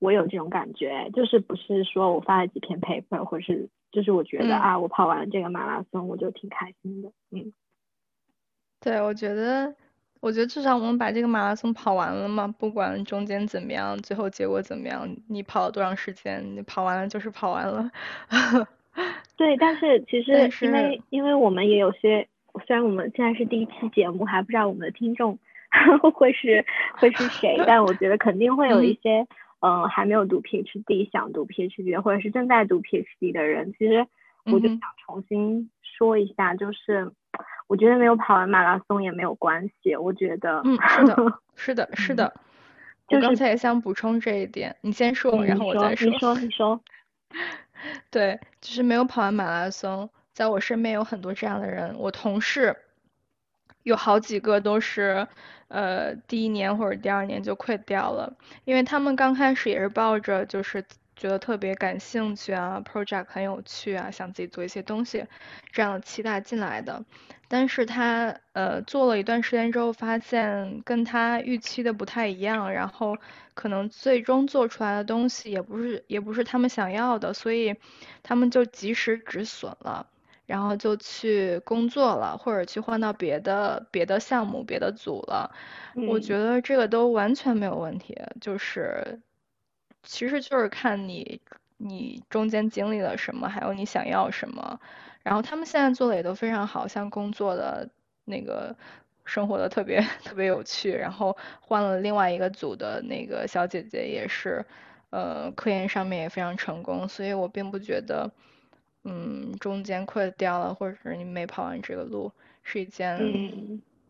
我有这种感觉，就是不是说我发了几篇 paper，或是就是我觉得啊，我跑完了这个马拉松，我就挺开心的，嗯。对，我觉得，我觉得至少我们把这个马拉松跑完了嘛，不管中间怎么样，最后结果怎么样，你跑了多长时间，你跑完了就是跑完了。对，但是其实因为因为我们也有些。虽然我们现在是第一期节目，还不知道我们的听众 会是会是谁，但我觉得肯定会有一些，嗯，还没有读 PhD 想读 PhD 或者是正在读 PhD 的人。其实我就想重新说一下，就是我觉得没有跑完马拉松也没有关系。我觉得，嗯，是的，是的，是的。我刚才也想补充这一点，你先说，然后我再说。你说，你说。对，就是没有跑完马拉松。在我身边有很多这样的人，我同事有好几个都是，呃，第一年或者第二年就 quit 掉了，因为他们刚开始也是抱着就是觉得特别感兴趣啊，project 很有趣啊，想自己做一些东西这样的期待进来的，但是他呃做了一段时间之后，发现跟他预期的不太一样，然后可能最终做出来的东西也不是也不是他们想要的，所以他们就及时止损了。然后就去工作了，或者去换到别的别的项目、别的组了。我觉得这个都完全没有问题，就是其实就是看你你中间经历了什么，还有你想要什么。然后他们现在做的也都非常好，像工作的那个生活的特别 特别有趣，然后换了另外一个组的那个小姐姐也是，呃，科研上面也非常成功，所以我并不觉得，嗯，中间 quit 掉了，或者是你没跑完这个路是一件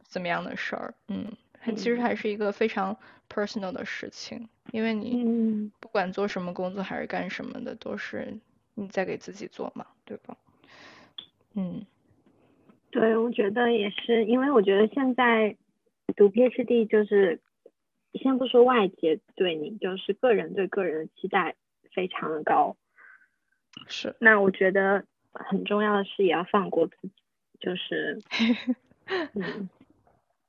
怎么样的事儿，嗯，它其实还是一个非常 personal 的事情，因为你不管做什么工作还是干什么的，都是你在给自己做嘛，对吧？嗯。对，我觉得也是，因为我觉得现在读 PhD 就是，先不说外界对你，就是个人对个人的期待非常的高。是。那我觉得很重要的是也要放过自己，就是，嗯。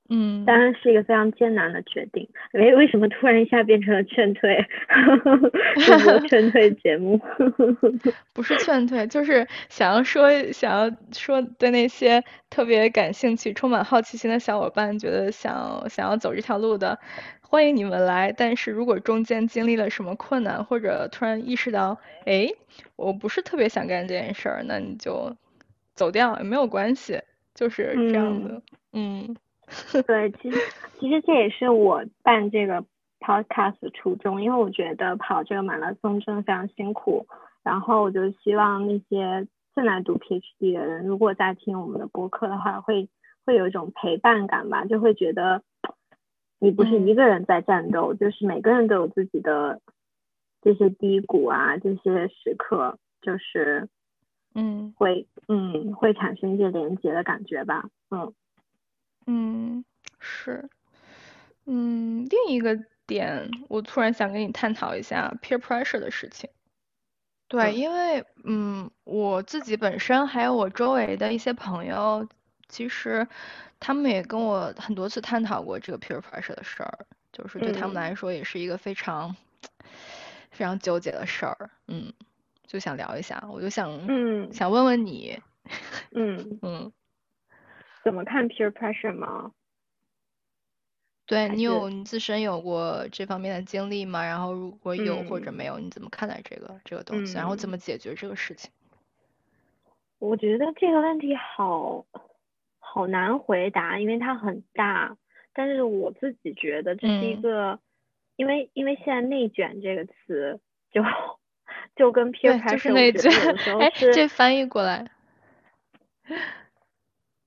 嗯，当然是一个非常艰难的决定。为为什么突然一下变成了劝退？劝退 节目？不是劝退，就是想要说，想要说对那些特别感兴趣、充满好奇心的小伙伴，觉得想想要走这条路的，欢迎你们来。但是如果中间经历了什么困难，或者突然意识到，哎，我不是特别想干这件事儿，那你就走掉也没有关系，就是这样的，嗯。对，其实其实这也是我办这个 podcast 的初衷，因为我觉得跑这个马拉松真的非常辛苦，然后我就希望那些正在读 PhD 的人，如果在听我们的播客的话，会会有一种陪伴感吧，就会觉得你不是一个人在战斗，就是每个人都有自己的这些低谷啊，这些时刻，就是嗯，会嗯会产生一些连接的感觉吧，嗯。嗯，是，嗯，另一个点，我突然想跟你探讨一下 peer pressure 的事情。对，因为嗯，我自己本身还有我周围的一些朋友，其实他们也跟我很多次探讨过这个 peer pressure 的事儿，就是对他们来说也是一个非常非常纠结的事儿。嗯，就想聊一下，我就想嗯想问问你，嗯嗯。怎么看 peer pressure 吗？对你有你自身有过这方面的经历吗？然后如果有或者没有，你怎么看待这个这个东西？然后怎么解决这个事情？我觉得这个问题好好难回答，因为它很大。但是我自己觉得这是一个，因为因为现在内卷这个词就就跟 peer pressure 内卷，哎，这翻译过来。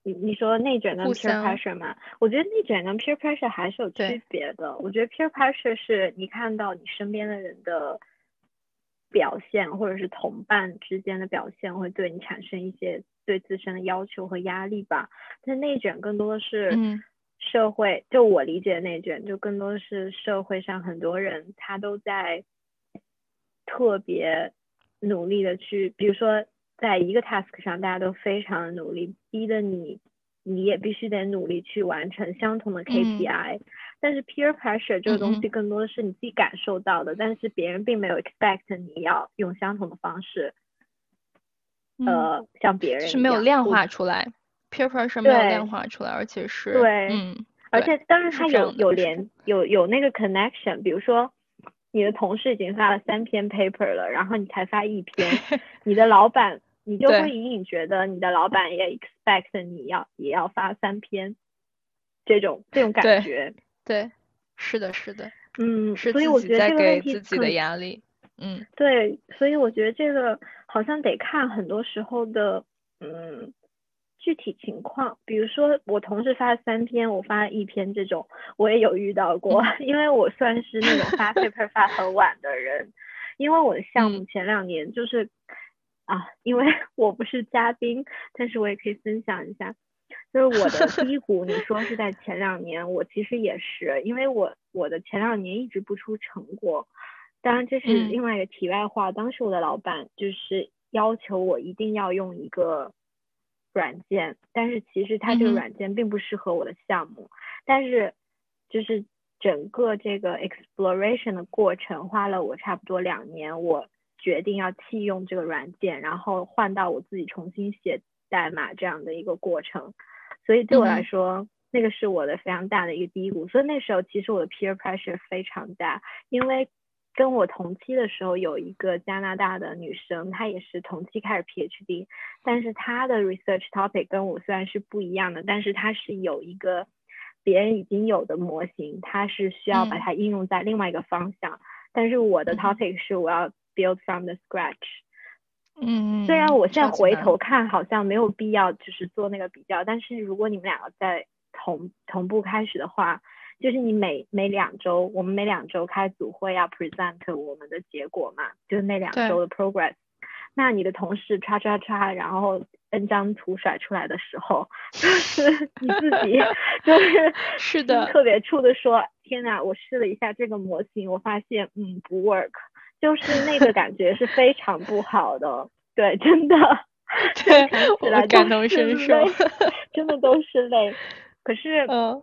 你你说内卷跟 peer pressure 吗？我觉得内卷跟 peer pressure 还是有区别的。我觉得 peer pressure 是你看到你身边的人的表现，或者是同伴之间的表现，会对你产生一些对自身的要求和压力吧。但内卷更多的是社会，就我理解的内卷，就更多的是社会上很多人他都在特别努力的去，比如说。在一个 task 上，大家都非常的努力，逼得你，你也必须得努力去完成相同的 KPI。但是 peer pressure 这个东西更多的是你自己感受到的，但是别人并没有 expect 你要用相同的方式，呃，像别人是没有量化出来，peer pressure 没有量化出来，而且是对，嗯，而且当然它有有连有有那个 connection，比如说。你的同事已经发了三篇 paper 了，然后你才发一篇，你的老板，你就会隐隐觉得你的老板也 expect 你要也要发三篇，这种这种感觉，对，是的，是的，嗯，是所以我觉得这个问题自己的压力，嗯，对，所以我觉得这个好像得看很多时候的，嗯。具体情况，比如说我同事发了三篇，我发了一篇，这种我也有遇到过，因为我算是那种发 paper 发很晚的人，因为我的项目前两年就是啊，因为 我不是嘉宾，但是我也可以分享一下，就是我的 低谷，你说是在前两年，我其实也是，因为我我的前两年一直不出成果，当然这是另外一个题外话，当时我的老板就是要求我一定要用一个。软件，但是其实它这个软件并不适合我的项目，但是就是整个这个 exploration 的过程花了我差不多两年，我决定要弃用这个软件，然后换到我自己重新写代码这样的一个过程，所以对我来说，那个是我的非常大的一个低谷，所以那时候其实我的 peer pressure 非常大，因为。跟我同期的时候，有一个加拿大的女生，她也是同期开始 PhD，但是她的 research topic 跟我虽然是不一样的，但是她是有一个别人已经有的模型，它是需要把它应用在另外一个方向。但是我的 topic 是我要 build from the scratch。嗯，虽然我现在回头看好像没有必要就是做那个比较，但是如果你们两个在同同步开始的话，就是你每每两周，我们每两周开组会要 present 我们的结果嘛，就是那两周的 progress。那你的同事叉叉叉，然后 n 张图甩出来的时候，就是你自己 就是是的，特别触的说，天呐，我试了一下这个模型，我发现嗯不 work，就是那个感觉是非常不好的，对，真的，对，我感同身受，真的都是泪，可是嗯，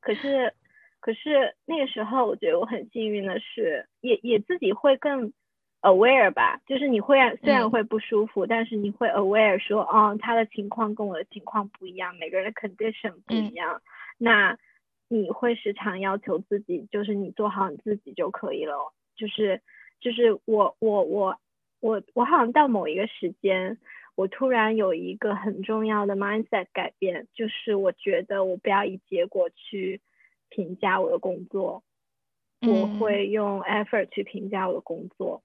可是可是那个时候我觉得我很幸运的是，也也自己会更。aware 吧，就是你会虽然会不舒服，但是你会 aware 说，哦，他的情况跟我的情况不一样，每个人的 condition 不一样，那你会时常要求自己，就是你做好你自己就可以了。就是就是我我我我我好像到某一个时间，我突然有一个很重要的 mindset 改变，就是我觉得我不要以结果去评价我的工作，我会用 effort 去评价我的工作。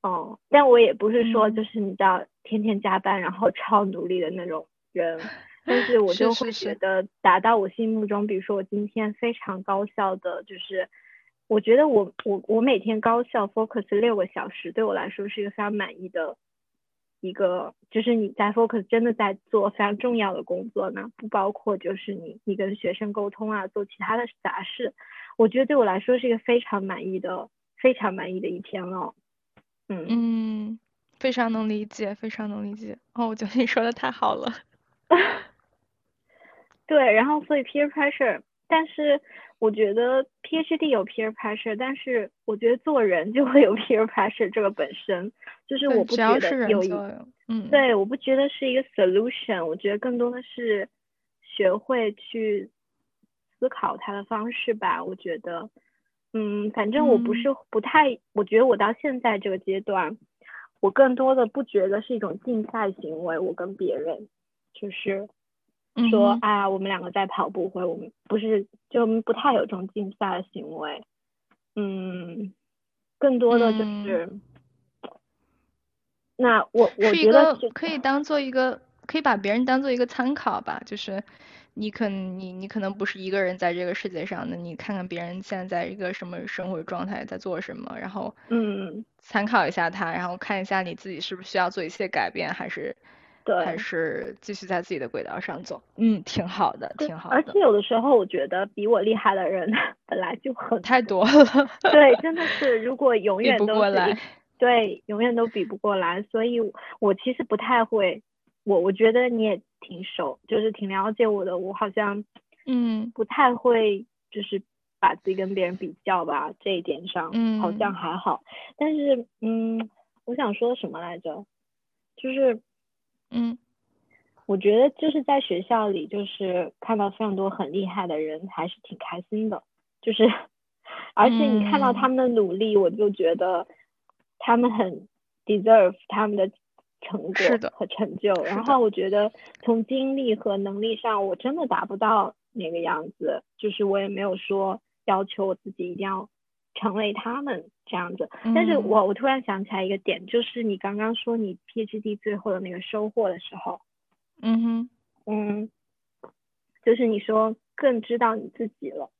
哦，但我也不是说就是你知道天天加班然后超努力的那种人，但是我就会觉得达到我心目中，比如说我今天非常高效的，就是我觉得我我我每天高效 focus 六个小时，对我来说是一个非常满意的一个，就是你在 focus 真的在做非常重要的工作呢，不包括就是你你跟学生沟通啊，做其他的杂事，我觉得对我来说是一个非常满意的非常满意的一天了。嗯非常能理解，非常能理解。哦，我觉得你说的太好了。对，然后所以 peer pressure，但是我觉得 PhD 有 peer pressure，但是我觉得做人就会有 peer pressure 这个本身，就是我不觉得有一，嗯，对，我不觉得是一个 solution，我觉得更多的是学会去思考它的方式吧，我觉得。嗯，反正我不是不太，我觉得我到现在这个阶段，我更多的不觉得是一种竞赛行为。我跟别人就是说，啊，我们两个在跑步，或者我们不是就不太有这种竞赛的行为。嗯，更多的就是，那我我觉得可以当做一个，可以把别人当做一个参考吧，就是。你可你你可能不是一个人在这个世界上的，你看看别人现在在一个什么生活状态，在做什么，然后嗯，参考一下他，然后看一下你自己是不是需要做一些改变，还是对，还是继续在自己的轨道上走，嗯，挺好的，挺好的。而且有的时候我觉得比我厉害的人 本来就很太多了，对，真的是如果永 远都比不过来，对，永远都比不过来，所以我其实不太会。我我觉得你也挺熟，就是挺了解我的。我好像，嗯，不太会就是把自己跟别人比较吧，这一点上，嗯，好像还好。但是，嗯，我想说什么来着？就是，嗯，我觉得就是在学校里，就是看到非常多很厉害的人，还是挺开心的。就是，而且你看到他们的努力，我就觉得他们很 deserve 他们的。成果和成就，然后我觉得从精力和能力上，我真的达不到那个样子，就是我也没有说要求我自己一定要成为他们这样子。但是我我突然想起来一个点，就是你刚刚说你 PhD 最后的那个收获的时候，嗯哼，嗯，就是你说更知道你自己了，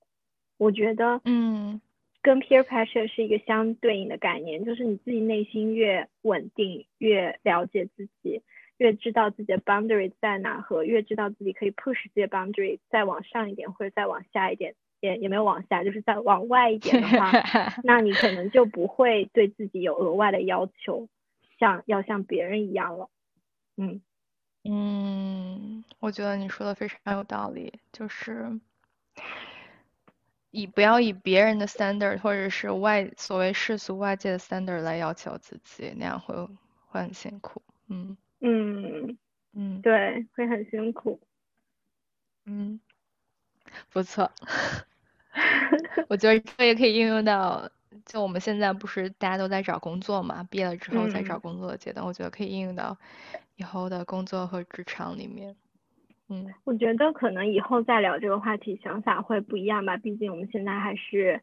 我觉得，嗯。跟 peer pressure 是一个相对应的概念，就是你自己内心越稳定，越了解自己，越知道自己的 boundary 在哪，和越知道自己可以 push 这些 boundary 再往上一点，或者再往下一点，也也没有往下，就是再往外一点的话，那你可能就不会对自己有额外的要求，像要像别人一样了。嗯嗯，我觉得你说的非常有道理，就是。以不要以别人的 standard 或者是外所谓世俗外界的 standard 来要求自己，那样会会很辛苦。嗯嗯嗯，对，会很辛苦。嗯，不错。我觉得这也可以应用到，就我们现在不是大家都在找工作嘛，毕业了之后在找工作的阶段，我觉得可以应用到以后的工作和职场里面。嗯，我觉得可能以后再聊这个话题，想法会不一样吧。毕竟我们现在还是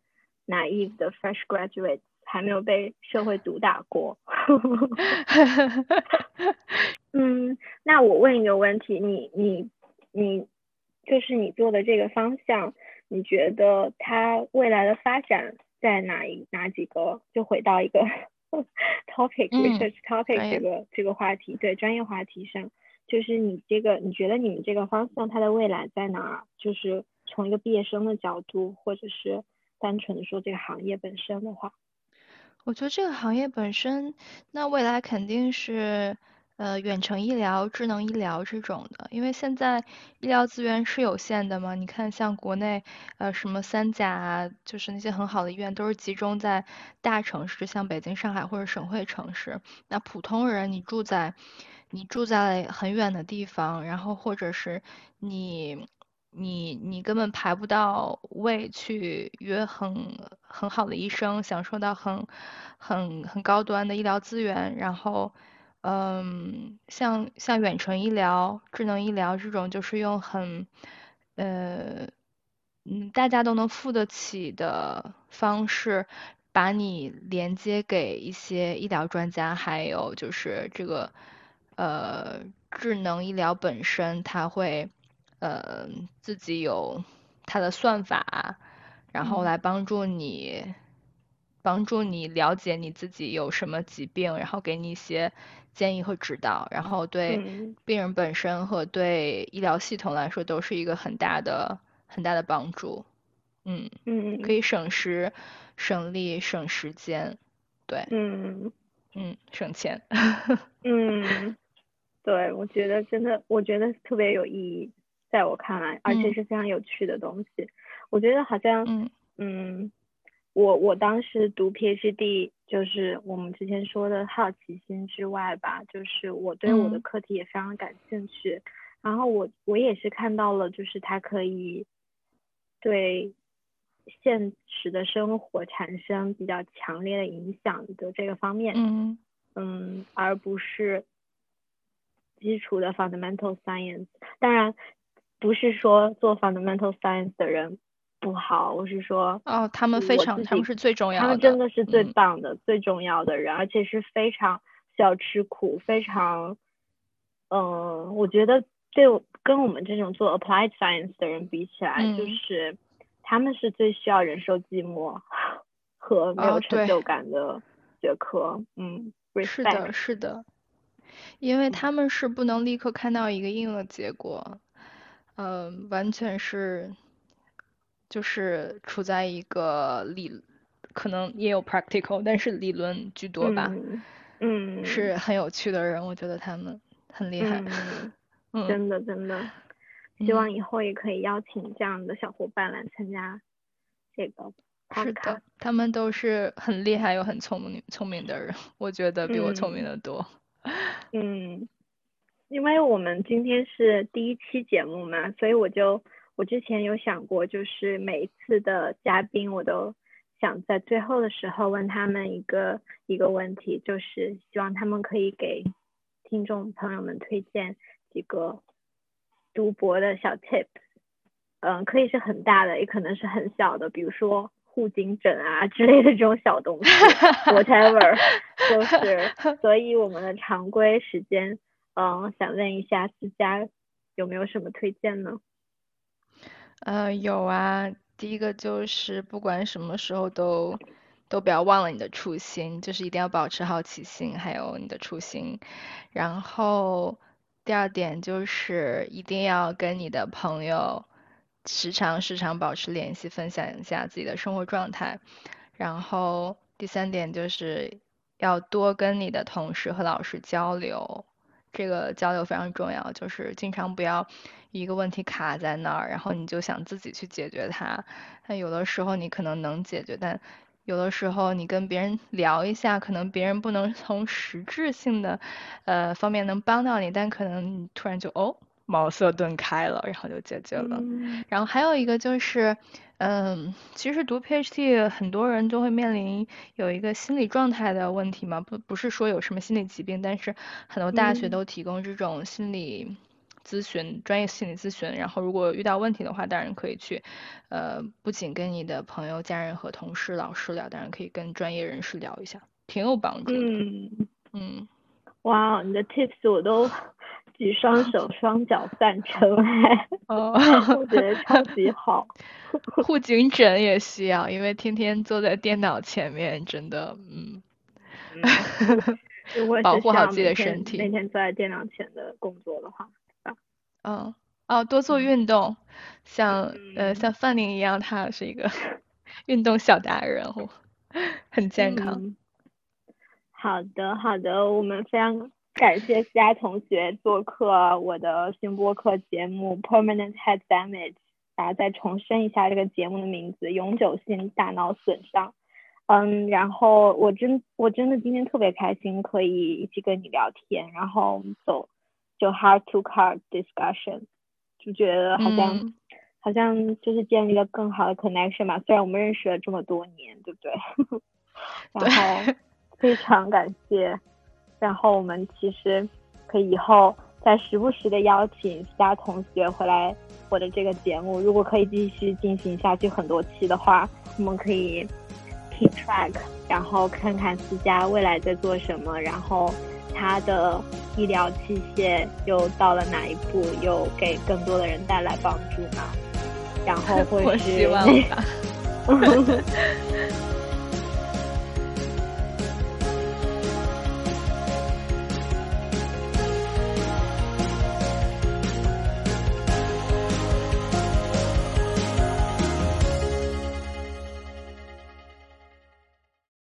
naive 的 fresh graduates，还没有被社会毒打过。嗯，那我问一个问题，你你你，就是你做的这个方向，你觉得它未来的发展在哪一哪几个？就回到一个 topic research topic 这个这个话题，对专业话题上。就是你这个，你觉得你们这个方向它的未来在哪儿？就是从一个毕业生的角度，或者是单纯的说这个行业本身的话，我觉得这个行业本身，那未来肯定是呃远程医疗、智能医疗这种的，因为现在医疗资源是有限的嘛。你看像国内呃什么三甲，就是那些很好的医院都是集中在大城市，像北京、上海或者省会城市。那普通人你住在你住在很远的地方，然后或者是你你你根本排不到位去约很很好的医生，享受到很很很高端的医疗资源，然后嗯，像像远程医疗、智能医疗这种，就是用很呃嗯大家都能付得起的方式，把你连接给一些医疗专家，还有就是这个。呃，智能医疗本身它会呃自己有它的算法，然后来帮助你帮助你了解你自己有什么疾病，然后给你一些建议和指导，然后对病人本身和对医疗系统来说都是一个很大的很大的帮助。嗯嗯，可以省时省力省时间，对，嗯嗯，省钱。嗯。对，我觉得真的，我觉得特别有意义，在我看来，而且是非常有趣的东西。我觉得好像，嗯，我我当时读 PhD，就是我们之前说的好奇心之外吧，就是我对我的课题也非常感兴趣。然后我我也是看到了，就是它可以对现实的生活产生比较强烈的影响的这个方面，嗯嗯，而不是。基础的 fundamental science，当然不是说做 fundamental science 的人不好，我是说哦，他们非常，他们是最重要的，他们真的是最棒的、最重要的人，而且是非常需要吃苦，非常，嗯，我觉得对跟我们这种做 applied science 的人比起来，就是他们是最需要忍受寂寞和没有成就。感的学科，嗯，是的，是的。因为他们是不能立刻看到一个应用的结果，嗯，完全是就是处在一个理，可能也有 practical，但是理论居多吧。嗯，是很有趣的人，我觉得他们很厉害。嗯，真的真的，希望以后也可以邀请这样的小伙伴来参加这个。是的，他们都是很厉害又很聪明聪明的人，我觉得比我聪明的多。嗯，因为我们今天是第一期节目嘛，所以我就我之前有想过，就是每一次的嘉宾，我都想在最后的时候问他们一个一个问题，就是希望他们可以给听众朋友们推荐几个读博的小 tips，嗯，可以是很大的，也可能是很小的，比如说。护颈枕啊之类的这种小东西，whatever，就是，所以我们的常规时间，嗯，想问一下思佳有没有什么推荐呢？呃，有啊，第一个就是不管什么时候都都不要忘了你的初心，就是一定要保持好奇心，还有你的初心。然后第二点就是一定要跟你的朋友。时常时常保持联系，分享一下自己的生活状态。然后第三点就是要多跟你的同事和老师交流，这个交流非常重要。就是经常不要一个问题卡在那儿，然后你就想自己去解决它。那有的时候你可能能解决，但有的时候你跟别人聊一下，可能别人不能 从实质性的呃方面能帮到你，但可能你突然就哦。茅塞顿开了，然后就解决了。然后还有一个就是，嗯，其实读 PhD 很多人都会面临有一个心理状态的问题嘛，不不是说有什么心理疾病，但是很多大学都提供这种心理咨询专业心理咨询，然后如果遇到问题的话，当然可以去，呃，不仅跟你的朋友、家人和同事、老师聊，当然可以跟专业人士聊一下，挺有帮助的。嗯嗯，哇，你的 tips 我都举双手 双脚赞成哎，哦，我觉得超级好。护颈枕也需要，因为天天坐在电脑前面，真的，嗯。保护好自己的身体，每天坐在电脑前的工作的话，嗯，哦，多做运动，像呃像范宁一样，他是一个 运动小达人，很健康。好的，好的，我们非常感谢思佳同学做客我的新播客节目《Permanent Head Damage》，大家再重申一下这个节目的名字：永久性大脑损伤。嗯，然后我真我真的今天特别开心，可以一起跟你聊天，然后走就 heart to heart discussion，就觉得好像好像就是建立了更好的 connection 嘛。虽然我们认识了这么多年，对不对？然后 非常感谢，然后我们其实可以以后再时不时的邀请其他同学回来我的这个节目，如果可以继续进行下去很多期的话，我们可以。keep track，然后看看思佳未来在做什么，然后他的医疗器械又到了哪一步，又给更多的人带来帮助呢？然后或 是，